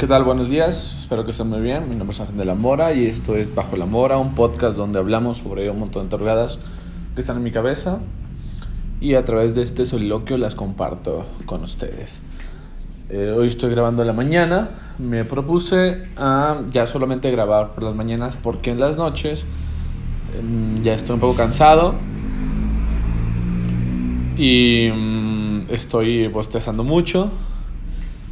¿Qué tal? Buenos días, espero que estén muy bien. Mi nombre es Ángel de la Mora y esto es Bajo la Mora, un podcast donde hablamos sobre un montón de interrogadas que están en mi cabeza y a través de este soliloquio las comparto con ustedes. Eh, hoy estoy grabando en la mañana, me propuse a ya solamente grabar por las mañanas porque en las noches em, ya estoy un poco cansado y mm, estoy bostezando mucho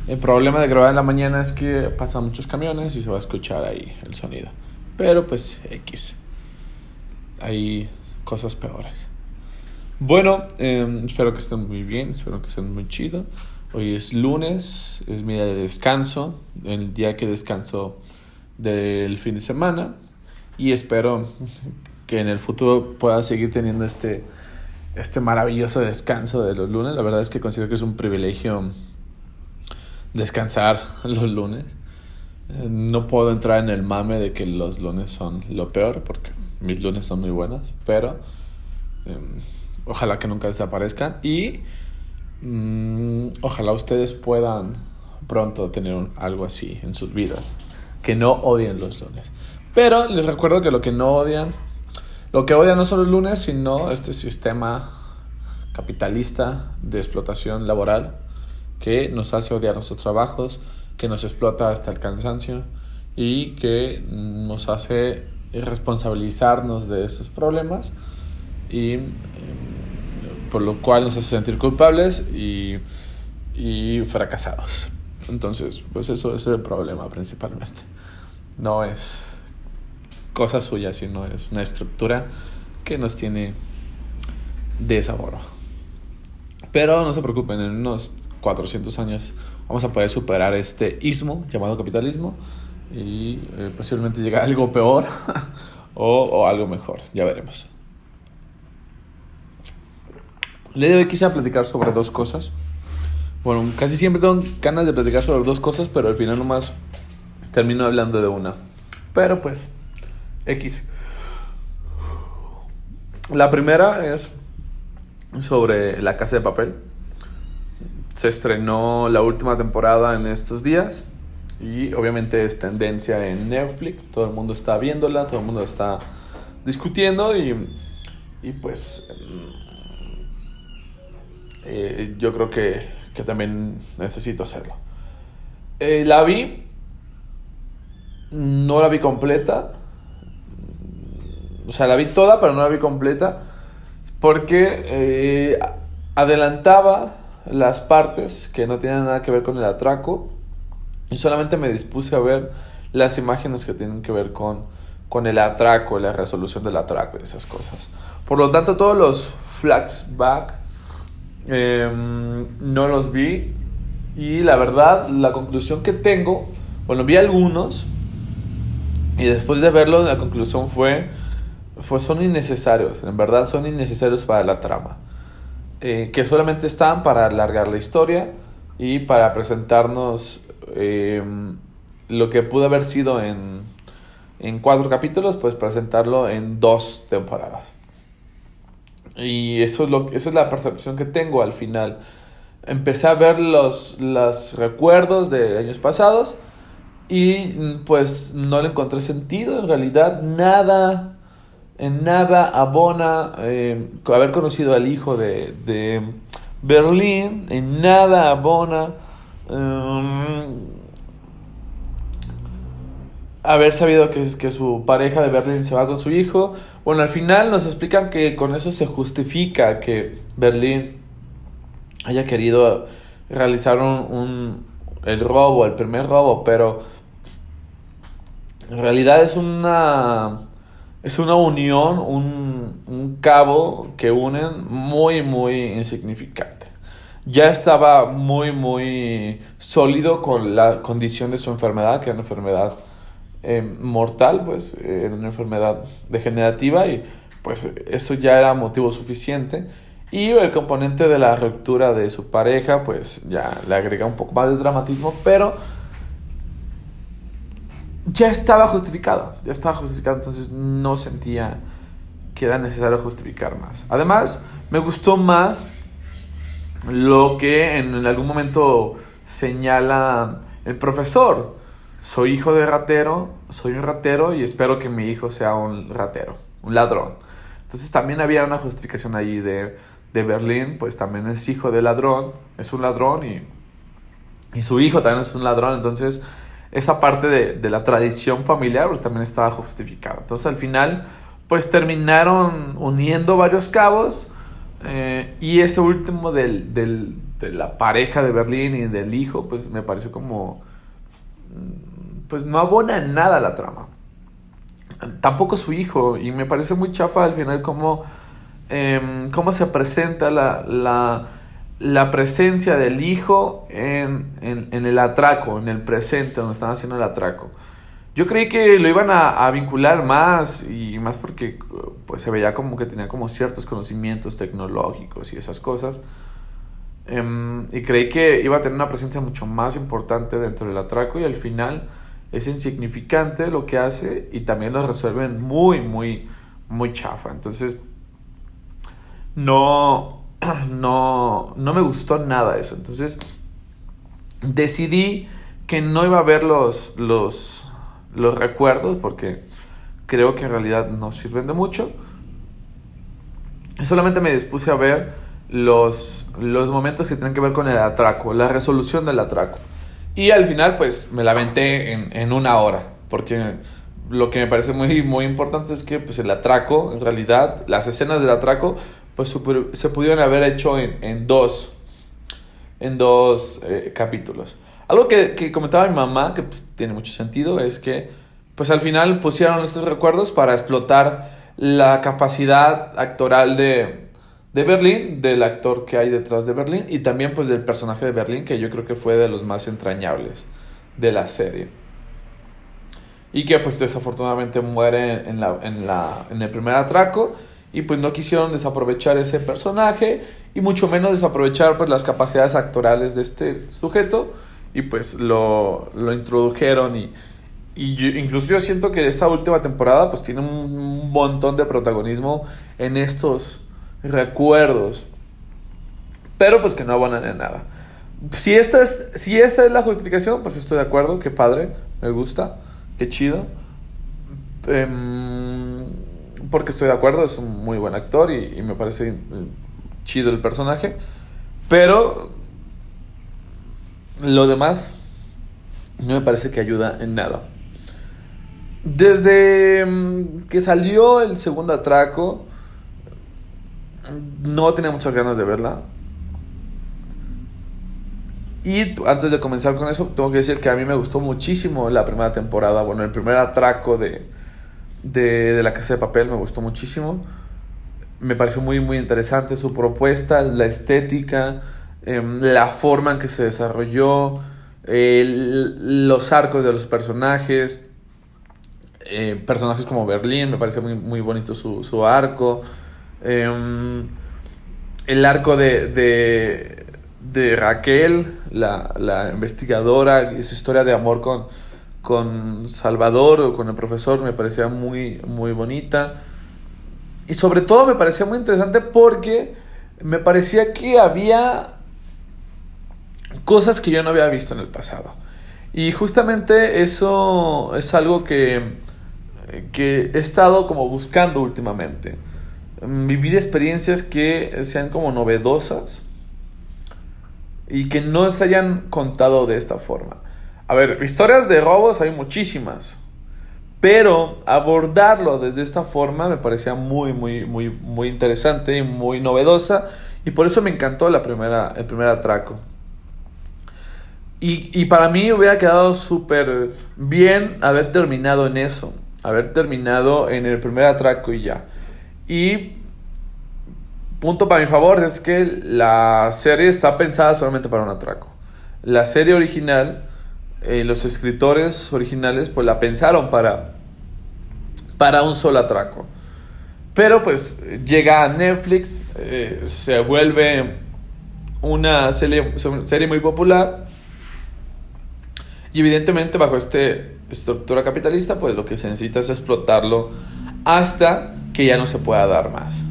el problema de grabar en la mañana es que pasan muchos camiones y se va a escuchar ahí el sonido. Pero pues X. Hay cosas peores. Bueno, em, espero que estén muy bien, espero que estén muy chido. Hoy es lunes, es mi día de descanso, el día que descanso del fin de semana. Y espero que en el futuro pueda seguir teniendo este, este maravilloso descanso de los lunes. La verdad es que considero que es un privilegio descansar los lunes. Eh, no puedo entrar en el mame de que los lunes son lo peor, porque mis lunes son muy buenos, pero em, ojalá que nunca desaparezcan y mm, ojalá ustedes puedan pronto tener algo así en sus vidas, que no odien los lunes. Pero les recuerdo que lo que no odian, lo que odian no son los lunes, sino este sistema capitalista de explotación laboral que nos hace odiar nuestros trabajos, que nos explota hasta el cansancio y que nos hace responsabilizarnos de esos problemas y em, por lo cual nos hace sentir culpables y, y fracasados. Entonces, pues eso, es el problema principalmente. No es cosa suya, sino es una estructura que nos tiene de sabor. Pero no se preocupen, en 400 años vamos a poder superar este ismo llamado capitalismo y eh, posiblemente llegar a algo peor o, algo mejor, ya veremos. Le de hoy quise platicar sobre dos cosas. Bueno, casi siempre tengo ganas de platicar sobre dos cosas, pero al final nomás termino hablando de una. Pero pues, X. La primera es sobre la casa de papel se estrenó la última temporada en estos días y obviamente es tendencia en Netflix, todo el mundo está viéndola, todo el mundo está discutiendo y, y pues mm, eh, yo creo que, que, también necesito hacerlo. Eh, la vi, no la vi completa, o sea, la vi toda, pero no la vi completa porque eh, adelantaba las partes que no tienen nada que ver con el atraco y solamente me dispuse a ver las imágenes que tienen que ver con, con el atraco, la resolución del atraco y esas cosas. Por lo tanto, todos los flashbacks em, no los vi y la verdad, la conclusión que tengo, bueno, vi algunos y después de verlos, la conclusión fue, fue son innecesarios, en verdad son innecesarios para la trama. Eh, que solamente están para alargar la historia y para presentarnos eh, lo que pudo haber sido en, en cuatro capítulos, pues presentarlo en dos temporadas. Y eso es, lo, eso es la percepción que tengo al final. Empecé a ver los, los recuerdos de años pasados y pues no le encontré sentido. En realidad nada en nada abona eh, haber conocido al hijo de, de Berlín, en nada abona um, haber sabido que, que su pareja de Berlín se va con su hijo. Bueno, al final nos explican que con eso se justifica que Berlín haya querido realizar un el robo, el primer robo, pero en realidad es una es una unión, un, un cabo que unen muy, muy insignificante. Ya estaba muy, muy sólido con la condición de su enfermedad, que era una enfermedad eh, mortal, pues era una enfermedad degenerativa y pues eso ya era motivo suficiente. Y el componente de la ruptura de su pareja, pues ya le agrega un poco más de dramatismo, pero ya estaba justificado, ya estaba justificado, entonces no sentía que era necesario justificar más. Además, me gustó más lo que en, algún momento señala el profesor, soy hijo de ratero, soy un ratero y espero que mi hijo sea un ratero, un ladrón. Entonces también había una justificación allí de, de Berlín, pues también es hijo de ladrón, es un ladrón y, y su hijo también es un ladrón, entonces esa parte de, de la tradición familiar pues, también estaba justificada. Entonces al final pues terminaron uniendo varios cabos eh, y ese último del, del, de la pareja de Berlín y del hijo pues me pareció como mm, pues no abona nada la trama. Tampoco su hijo y me parece muy chafa al final como eh, cómo se presenta la, la, la presencia del hijo en, en, el atraco, en el presente, donde están haciendo el atraco. Yo creí que lo iban a, vincular más y más porque pues se veía como que tenía como ciertos conocimientos tecnológicos y esas cosas. Um, y creí que iba a tener una presencia mucho más importante dentro del atraco y al final es insignificante lo que hace y también lo resuelven muy, muy, muy chafa. Entonces, no, no, no me gustó nada eso. Entonces decidí que no iba a ver los, los, los recuerdos porque creo que en realidad no sirven de mucho. Solamente me dispuse a ver los, los momentos que tienen que ver con el atraco, la resolución del atraco. Y al final pues me la en, en una hora porque lo que me parece muy, muy importante es que pues, el atraco, en realidad, las escenas del atraco pues se pudieron haber hecho en, en dos, en dos eh, capítulos. Algo que, que, comentaba mi mamá, que pues, tiene mucho sentido, es que pues al final pusieron estos recuerdos para explotar la capacidad actoral de, de Berlín, del actor que hay detrás de Berlín y también pues del personaje de Berlín que yo creo que fue de los más entrañables de la serie. Y que pues desafortunadamente muere en, la, en, la, en el primer atraco y pues no quisieron desaprovechar ese personaje y mucho menos desaprovechar pues las capacidades actorales de este sujeto. Y pues lo, lo introdujeron y, y yo, incluso yo siento que esta última temporada pues tiene un montón de protagonismo en estos recuerdos. Pero pues que no abonan en nada. Si esta es si esa es la justificación pues estoy de acuerdo. Qué padre me gusta qué chido. Um, porque estoy de acuerdo, es un muy buen actor y, me parece chido el personaje. Pero lo demás no me parece que ayuda en nada. Desde que salió el segundo atraco, no tenía muchas ganas de verla. Y antes de comenzar con eso, tengo que decir que a mí me gustó muchísimo la primera temporada, bueno, el primer atraco de, de, de, La Casa de Papel me gustó muchísimo. Me pareció muy, muy interesante su propuesta, la estética, eh, la forma en que se desarrolló, los arcos de los personajes. Eh, personajes como Berlín, me pareció muy, muy bonito su, su arco. Eh, el arco de, de, de Raquel, la, la, investigadora, y su historia de amor con, con Salvador o con el profesor me parecía muy, muy bonita. Y sobre todo me parecía muy interesante porque me parecía que había cosas que yo no había visto en el pasado. Y justamente eso es algo que, que he estado como buscando últimamente. Vivir experiencias que sean como novedosas y que no se hayan contado de esta forma. A ver, historias de robos hay muchísimas. Pero abordarlo desde esta forma me parecía muy, muy, muy, muy interesante y muy novedosa. Y por eso me encantó la primera, el primer atraco. Y, y para mí hubiera quedado súper bien haber terminado en eso. Haber terminado en el primer atraco y ya. Y punto para mi favor es que la serie está pensada solamente para un atraco. La serie original eh, los escritores originales pues la pensaron para, para un solo atraco. Pero pues llega a Netflix, eh, se vuelve una serie, muy popular y evidentemente bajo esta estructura capitalista pues lo que se necesita es explotarlo hasta que ya no se pueda dar más.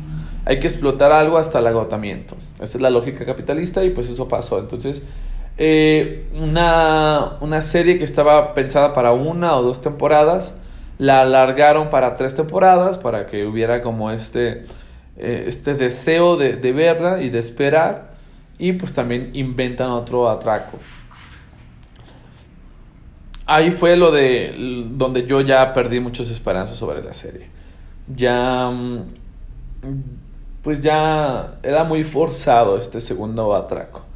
Hay que explotar algo hasta el agotamiento. Esa es la lógica capitalista y pues eso pasó. Entonces eh, una, una serie que estaba pensada para una o dos temporadas, la alargaron para tres temporadas para que hubiera como este, eh, este deseo de, de verla y de esperar y pues también inventan otro atraco. Ahí fue lo de donde yo ya perdí muchas esperanzas sobre la serie. Ya mm, pues ya era muy forzado este segundo atraco.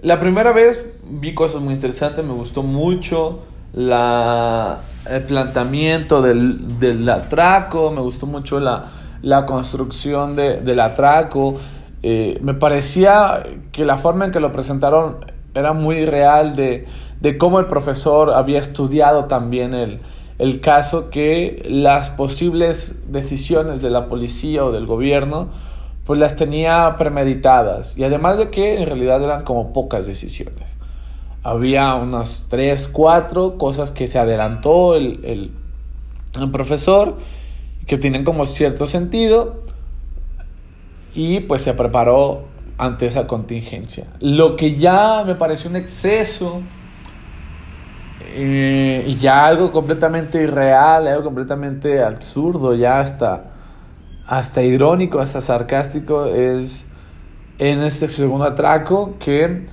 La primera vez vi cosas muy interesantes, me gustó mucho el planteamiento del, del atraco, me gustó mucho la, la construcción de, del atraco. Eh, me parecía que la forma en que lo presentaron era muy real de, de cómo el profesor había estudiado también el, el caso, que las posibles decisiones de la policía o del gobierno pues las tenía premeditadas y además de que en realidad eran como pocas decisiones. Había unas tres, cuatro cosas que se adelantó el, el, el profesor que tienen como cierto sentido y pues se preparó ante esa contingencia. Lo que ya me pareció un exceso eh, y ya algo completamente irreal, algo completamente absurdo, ya hasta hasta irónico, hasta sarcástico, es en este segundo atraco que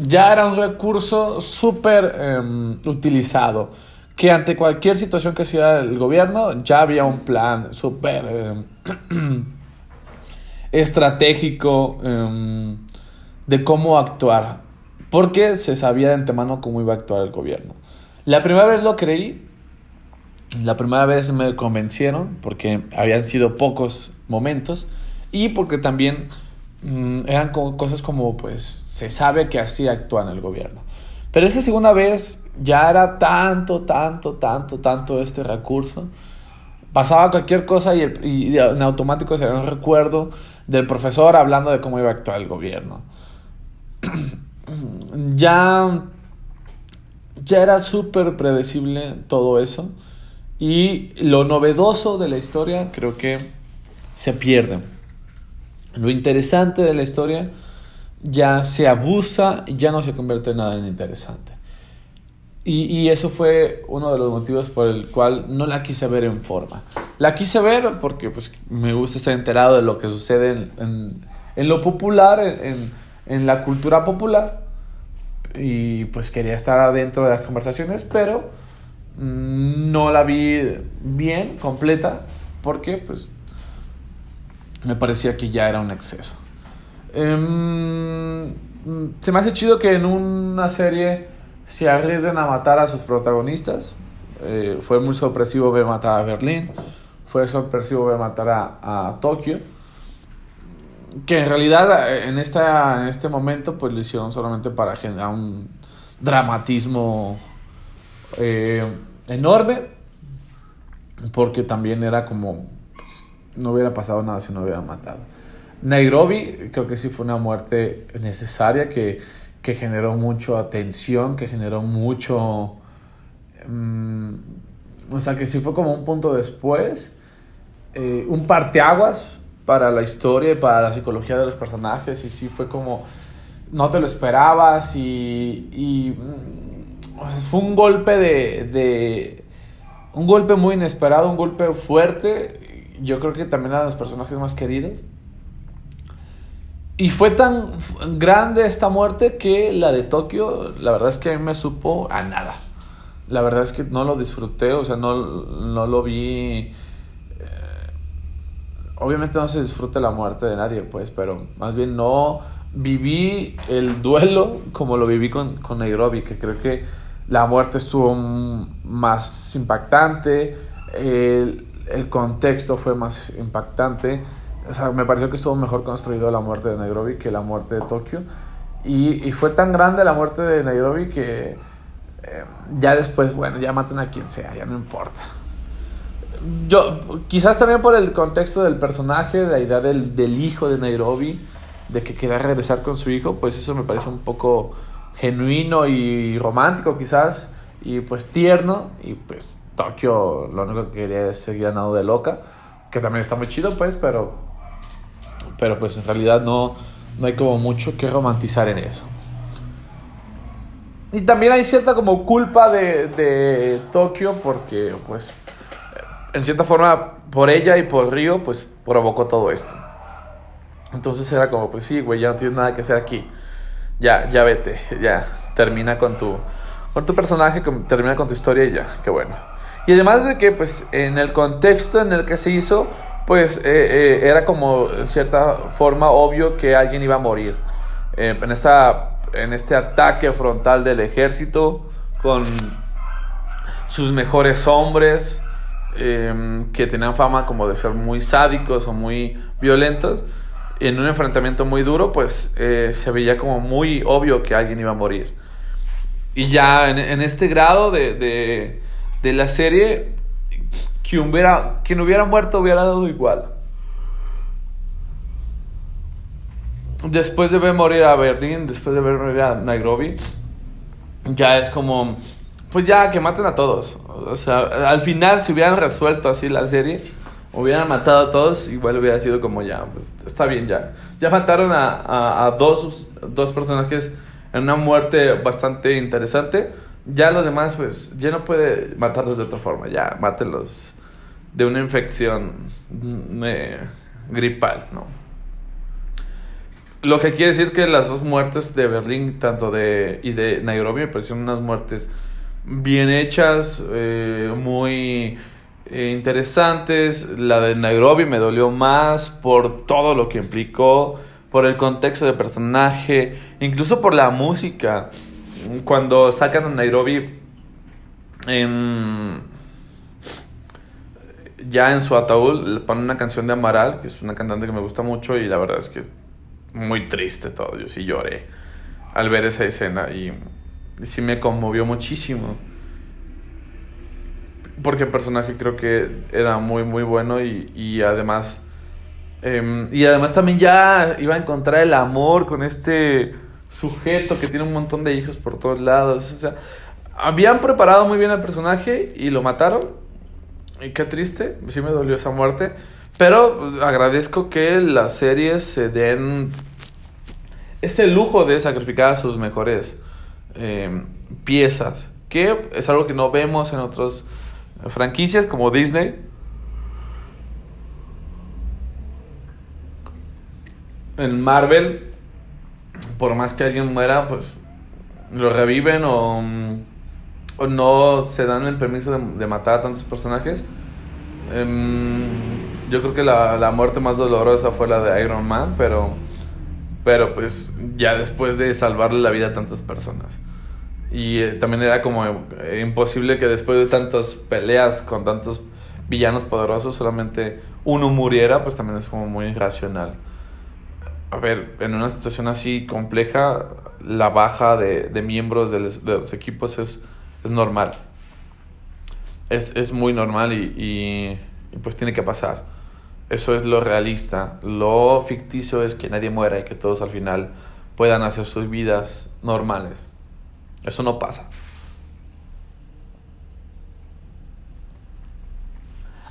ya era un recurso súper em, utilizado. Que ante cualquier situación que sea el gobierno ya había un plan súper em, estratégico em, de cómo actuar. Porque se sabía de antemano cómo iba a actuar el gobierno. La primera vez lo creí, la primera vez me convencieron porque habían sido pocos momentos y porque también mm, eran cosas como pues se sabe que así actúa en el gobierno. Pero esa segunda vez ya era tanto, tanto, tanto, tanto este recurso. Pasaba cualquier cosa y, y en automático se un recuerdo del profesor hablando de cómo iba a actuar el gobierno. ya, ya era súper predecible todo eso. Y lo novedoso de la historia creo que se pierde. Lo interesante de la historia ya se abusa y ya no se convierte en nada en interesante. Y, y, eso fue uno de los motivos por el cual no la quise ver en forma. La quise ver porque pues, me gusta estar enterado de lo que sucede en, en, en lo popular, en, en, la cultura popular. Y pues quería estar adentro de las conversaciones, pero no la vi bien, completa, porque pues me parecía que ya era un exceso. Em, se me hace chido que en una serie se arriesguen a matar a sus protagonistas. Eh, fue muy sorpresivo ver matar a Berlín. Fue sorpresivo ver matar a, a Tokio. Que en realidad eh, en, esta, en este momento pues lo hicieron solamente para generar un dramatismo eh, enorme, porque también era como, pues, no hubiera pasado nada si no hubiera matado. Nairobi creo que sí fue una muerte necesaria que, que generó mucha atención, que generó mucho... Um, o sea, que sí fue como un punto después, eh, un parteaguas para la historia y para la psicología de los personajes, y sí fue como, no te lo esperabas y, y fue un golpe de, de, Un golpe muy inesperado, un golpe fuerte. Yo creo que también eran los personajes más queridos. Y fue tan grande esta muerte que la de Tokio, la verdad es que a mí me supo a nada. La verdad es que no lo disfruté, o sea, no, no lo vi. Eh, obviamente no se disfruta la muerte de nadie, pues, pero más bien no viví el duelo como lo viví con, con Nairobi, que creo que la muerte estuvo más impactante, el, contexto fue más impactante. O sea, me pareció que estuvo mejor construido la muerte de Nairobi que la muerte de Tokio. Y, fue tan grande la muerte de Nairobi que eh, ya después, bueno, ya maten a quien sea, ya no importa. Yo, quizás también por el contexto del personaje, la idea del, del hijo de Nairobi, de que quería regresar con su hijo, pues eso me parece un poco genuino y romántico quizás, y pues tierno, y pues Tokio lo único que quería es seguir ganado de loca, que también está muy chido pues, pero, pero pues en realidad no, no hay como mucho que romantizar en eso. y también hay cierta como culpa de, de Tokio porque, pues, en cierta forma, por ella y por Río, pues, provocó todo esto. Entonces era como, pues sí, güey, ya no tienes nada que hacer aquí. Ya, ya vete, ya, termina con tu, con tu personaje, termina con tu historia y ya, qué bueno. Y además de que, pues, en el contexto en el que se hizo, pues, eh, eh, era como, en cierta forma, obvio que alguien iba a morir. Eh, en, esta, en este ataque frontal del ejército, con sus mejores hombres, que tenían fama como de ser muy sádicos o muy violentos, en un enfrentamiento muy duro, pues se veía como muy obvio que alguien iba a morir. Y ya en, este grado de, de la serie, quien hubiera, quien hubiera muerto hubiera dado igual. Después de ver morir a Berlín, después de ver morir a Nairobi, ya es como, pues ya que maten a todos. O sea, al final si hubieran resuelto así la serie, hubieran matado a todos, igual hubiera sido como ya, pues está bien ya. Ya mataron a, a, dos, dos personajes en una muerte bastante interesante. Ya los demás, pues, ya no puede matarlos de otra forma. Ya, mátelos de una infección gripal, ¿no? Lo que quiere decir que las dos muertes de Berlín, tanto de y de Nairobi, me parecieron unas muertes bien hechas, eh, muy eh, interesantes. La de Nairobi me dolió más por todo lo que implicó, por el contexto del personaje, incluso por la música cuando sacan a Nairobi ya en su ataúd le ponen una canción de Amaral, que es una cantante que me gusta mucho y la verdad es que muy triste todo, yo sí lloré al ver esa escena y, sí me conmovió muchísimo. Porque el personaje creo que era muy muy bueno y, y además em, y además también ya iba a encontrar el amor con este sujeto que tiene un montón de hijos por todos lados. O sea, habían preparado muy bien al personaje y lo mataron. Y qué triste, sí me dolió esa muerte. Pero agradezco que las series se den este lujo de sacrificar a sus mejores eh, piezas. Que es algo que no vemos en otras franquicias como Disney. En Marvel por más que alguien muera, pues lo reviven o, no se dan el permiso de, matar a tantos personajes. Em, yo creo que la, la, muerte más dolorosa fue la de Iron Man, pero, pero pues ya después de salvarle la vida a tantas personas. Y eh, también era como eh, imposible que después de tantas peleas con tantos villanos poderosos solamente uno muriera, pues también es como muy irracional a ver, en una situación así compleja, la baja de, de miembros de los, equipos es, es normal. Es, es, muy normal y, y, pues tiene que pasar. Eso es lo realista. Lo ficticio es que nadie muera y que todos al final puedan hacer sus vidas normales. Eso no pasa.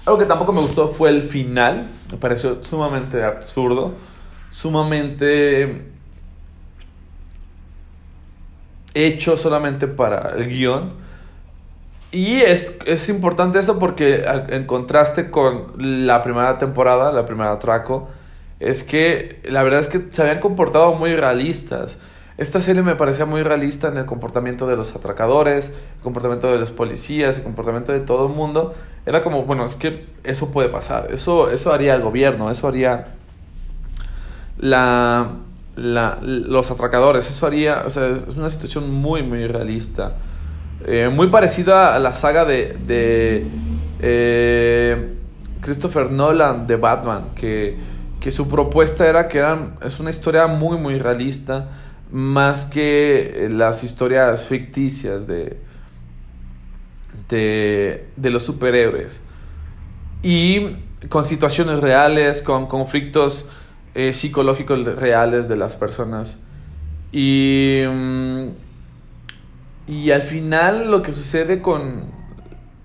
Algo que tampoco me gustó fue el final. Me pareció sumamente absurdo sumamente hecho solamente para el guion. Y es, es importante eso porque en contraste con la primera temporada, la primera Traco, es que la verdad es que se habían comportado muy realistas. Esta serie me parecía muy realista en el comportamiento de los atracadores, el comportamiento de los policías, el comportamiento de todo el mundo. Era como, bueno, es que eso puede pasar, eso, eso haría el gobierno, eso haría la, la, los atracadores. Eso haría, o sea, es una situación muy, muy realista. Eh, muy parecida a la saga de, de eh, Christopher Nolan de Batman, que, que su propuesta era que eran, es una historia muy, muy realista, más que las historias ficticias de, de, de los superhéroes. Y con situaciones reales, con conflictos eh, psicológicos reales de las personas. Y, mm, y al final lo que sucede con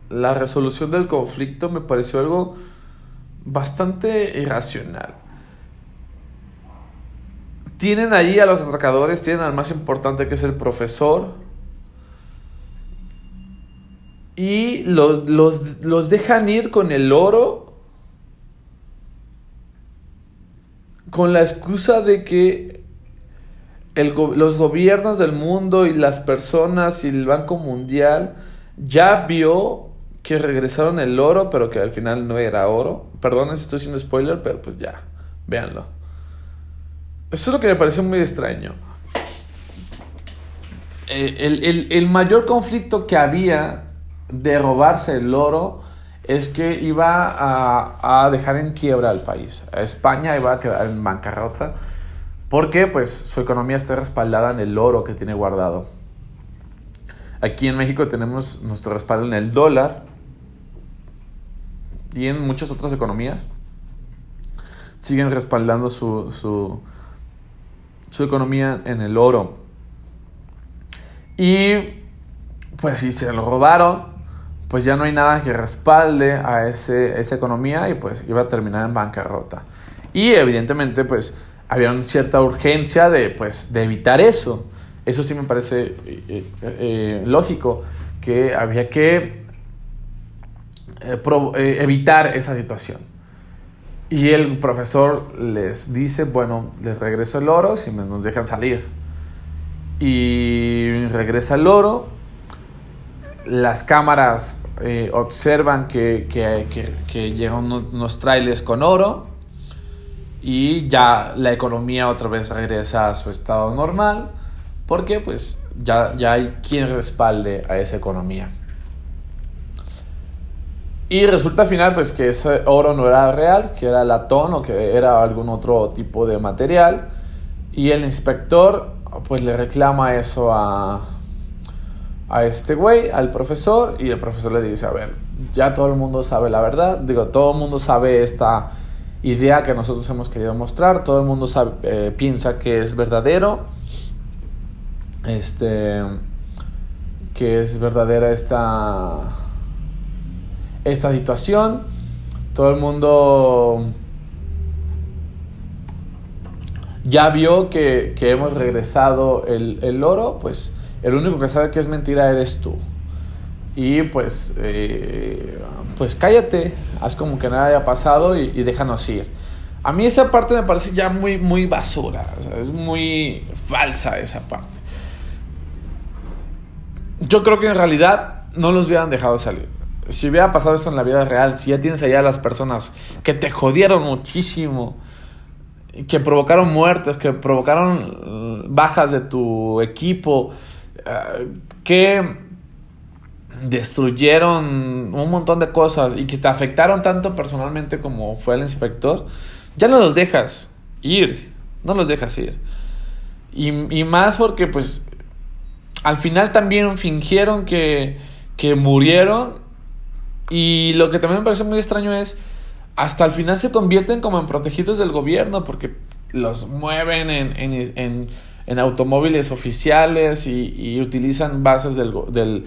la resolución del conflicto me pareció algo bastante irracional. Tienen ahí a los atracadores, tienen al más importante que es el profesor, y los, los, los dejan ir con el oro con la excusa de que el, los gobiernos del mundo y las personas y el Banco Mundial ya vio que regresaron el oro, pero que al final no era oro. Perdón si estoy haciendo spoiler, pero pues ya, véanlo. Eso es lo que me pareció muy extraño. Eh, el, el, el, mayor conflicto que había de robarse el oro es que iba a, a, dejar en quiebra al país. España iba a quedar en bancarrota porque pues su economía está respaldada en el oro que tiene guardado. Aquí en México tenemos nuestro respaldo en el dólar y en muchas otras economías siguen respaldando su, su, su economía en el oro. Y pues si se lo robaron, pues ya no hay nada que respalde a ese, esa economía y pues iba a terminar en bancarrota. Y evidentemente pues había cierta urgencia de, pues, de evitar eso. Eso sí me parece eh, eh, eh, lógico, que había que evitar esa situación. Y el profesor les dice, bueno, les regreso el oro si nos dejan salir. Y regresa el oro, las cámaras observan que, que, que, que llegan unos, unos trailers con oro y ya la economía otra vez regresa a su estado normal porque pues ya, ya hay quien respalde a esa economía. Y resulta al final pues que ese oro no era real, que era latón o que era algún otro tipo de material. Y el inspector pues le reclama eso a, a este güey, al profesor, y el profesor le dice, a ver, ya todo el mundo sabe la verdad, digo, todo el mundo sabe esta idea que nosotros hemos querido mostrar. Todo el mundo sabe, eh, piensa que es verdadero. Este. Que es verdadera esta. Esta situación. Todo el mundo. Ya vio que, que hemos regresado el, el oro. Pues el único que sabe que es mentira eres tú. Y pues, eh, pues cállate, haz como que nada haya pasado y, déjanos ir. A mí esa parte me parece ya muy, muy basura, es muy falsa esa parte. Yo creo que en realidad no los hubieran dejado salir. Si hubiera pasado esto en la vida real, si ya tienes allá a las personas que te jodieron muchísimo, que provocaron muertes, que provocaron mm, bajas de tu equipo, eh, que destruyeron un montón de cosas y que te afectaron tanto personalmente como fue el inspector, ya no los dejas ir, no los dejas ir. Y, y más porque pues al final también fingieron que, que murieron y lo que también me parece muy extraño es hasta el final se convierten como en protegidos del gobierno porque los mueven en, en, en, automóviles oficiales y, y utilizan bases del, del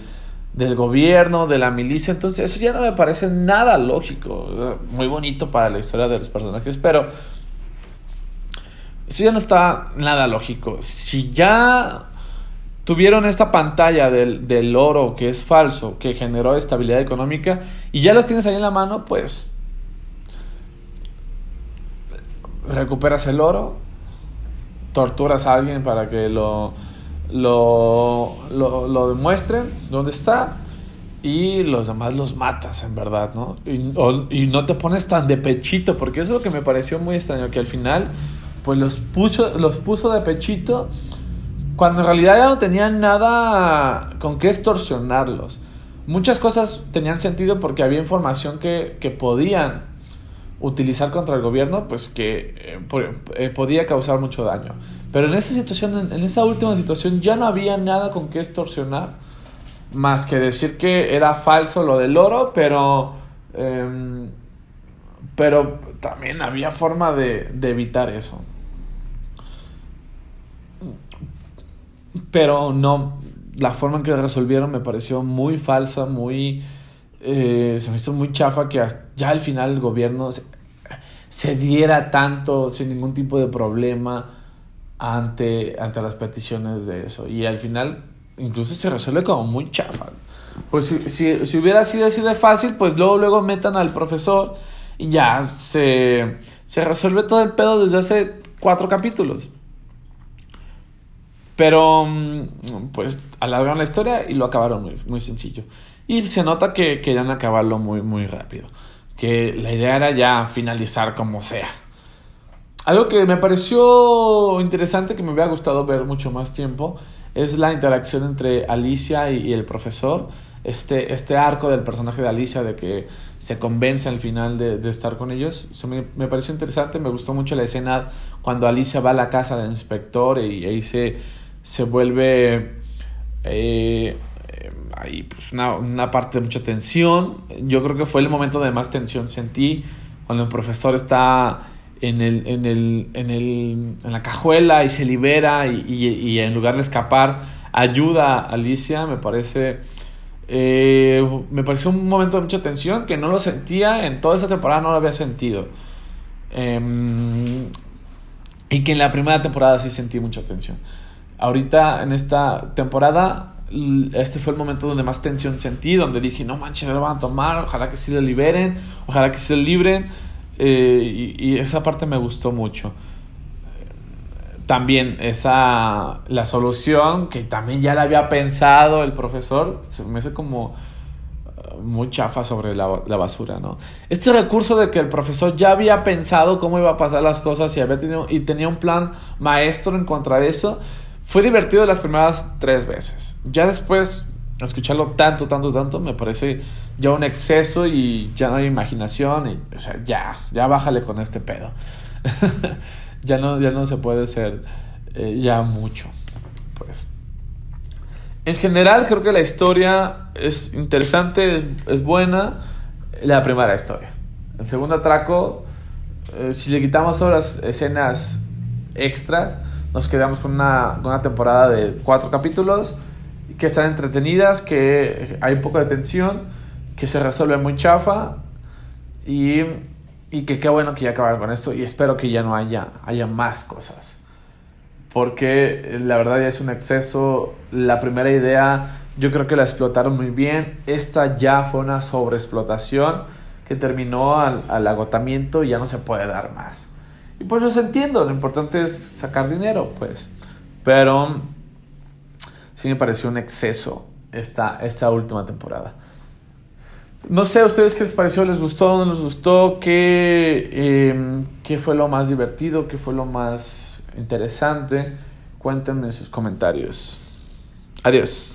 del gobierno, de la milicia. Entonces, eso ya no me parece nada lógico. Muy bonito para la historia de los personajes, pero eso ya no está nada lógico. Si ya tuvieron esta pantalla del, del oro que es falso, que generó estabilidad económica, y ya los tienes ahí en la mano, pues recuperas el oro, torturas a alguien para que lo lo, lo, lo demuestren dónde está y los demás los matas, en verdad, ¿no? Y, no te pones tan de pechito, porque eso es lo que me pareció muy extraño, que al final, pues los puso, los puso de pechito cuando en realidad ya no tenían nada con qué extorsionarlos. Muchas cosas tenían sentido porque había información que, que podían utilizar contra el gobierno, pues que eh, eh, podía causar mucho daño. Pero en esa situación, en, esa última situación, ya no había nada con qué extorsionar, más que decir que era falso lo del oro, pero, em, pero también había forma de, de evitar eso. Pero no, la forma en que resolvieron me pareció muy falsa, muy... Eh, se me hizo muy chafa que ya al final el gobierno se, se diera tanto sin ningún tipo de problema ante, ante las peticiones de eso. Y al final incluso se resuelve como muy chafa. Pues si, si, si, hubiera sido así de fácil, pues luego, luego metan al profesor y ya se, se resuelve todo el pedo desde hace cuatro capítulos. Pero, mm, pues, alargaron la historia y lo acabaron muy, muy sencillo. Y se nota que querían acabarlo muy, muy rápido. Que la idea era ya finalizar como sea. Algo que me pareció interesante, que me hubiera gustado ver mucho más tiempo, es la interacción entre Alicia y, el profesor. Este, este arco del personaje de Alicia de que se convence al final de, estar con ellos. me, pareció interesante, me gustó mucho la escena cuando Alicia va a la casa del inspector y, se, se vuelve eh, ahí pues una, una, parte de mucha tensión. Yo creo que fue el momento de más tensión sentí cuando el profesor está en, el, en, el, en, el, en la cajuela y se libera y, y, en lugar de escapar ayuda a Alicia, me parece... Eh, me pareció un momento de mucha tensión que no lo sentía en toda esa temporada, no lo había sentido. Em, y que en la primera temporada sí sentí mucha tensión. Ahorita en esta temporada, este fue el momento donde más tensión sentí, donde dije, no manches, lo van a tomar, ojalá que sí lo liberen, ojalá que sí lo libren. Eh, y, esa parte me gustó mucho. También esa, la solución que también ya la había pensado el profesor, se me hace como eh, muy chafa sobre la, basura, ¿no? Este recurso de que el profesor ya había pensado cómo iba a pasar las cosas y, había tenido, y tenía un plan maestro en contra de eso, fue divertido las primeras tres veces. Ya después escucharlo tanto, tanto, tanto, me parece ya un exceso y ya no hay imaginación. Y, o sea, ya, ya bájale con este pedo. ya, no, ya no se puede ser eh, ya mucho. Pues. En general, creo que la historia es interesante, es, buena. La primera historia. El segundo atraco, eh, si le quitamos todas las escenas extras, nos quedamos con una, con una temporada de cuatro capítulos que están entretenidas, que hay un poco de tensión, que se resuelve muy chafa y, y que qué bueno que ya acabaron con esto y espero que ya no haya, haya más cosas. Porque la verdad ya es un exceso. La primera idea yo creo que la explotaron muy bien. Esta ya fue una sobreexplotación que terminó al, al agotamiento y ya no se puede dar más. Y pues los entiendo, lo importante es sacar dinero, pues. Pero sí me pareció un exceso esta, esta última temporada. No sé a ustedes qué les pareció, les gustó, no les gustó, qué, em, qué fue lo más divertido, qué fue lo más interesante. Cuéntenme en sus comentarios. Adiós.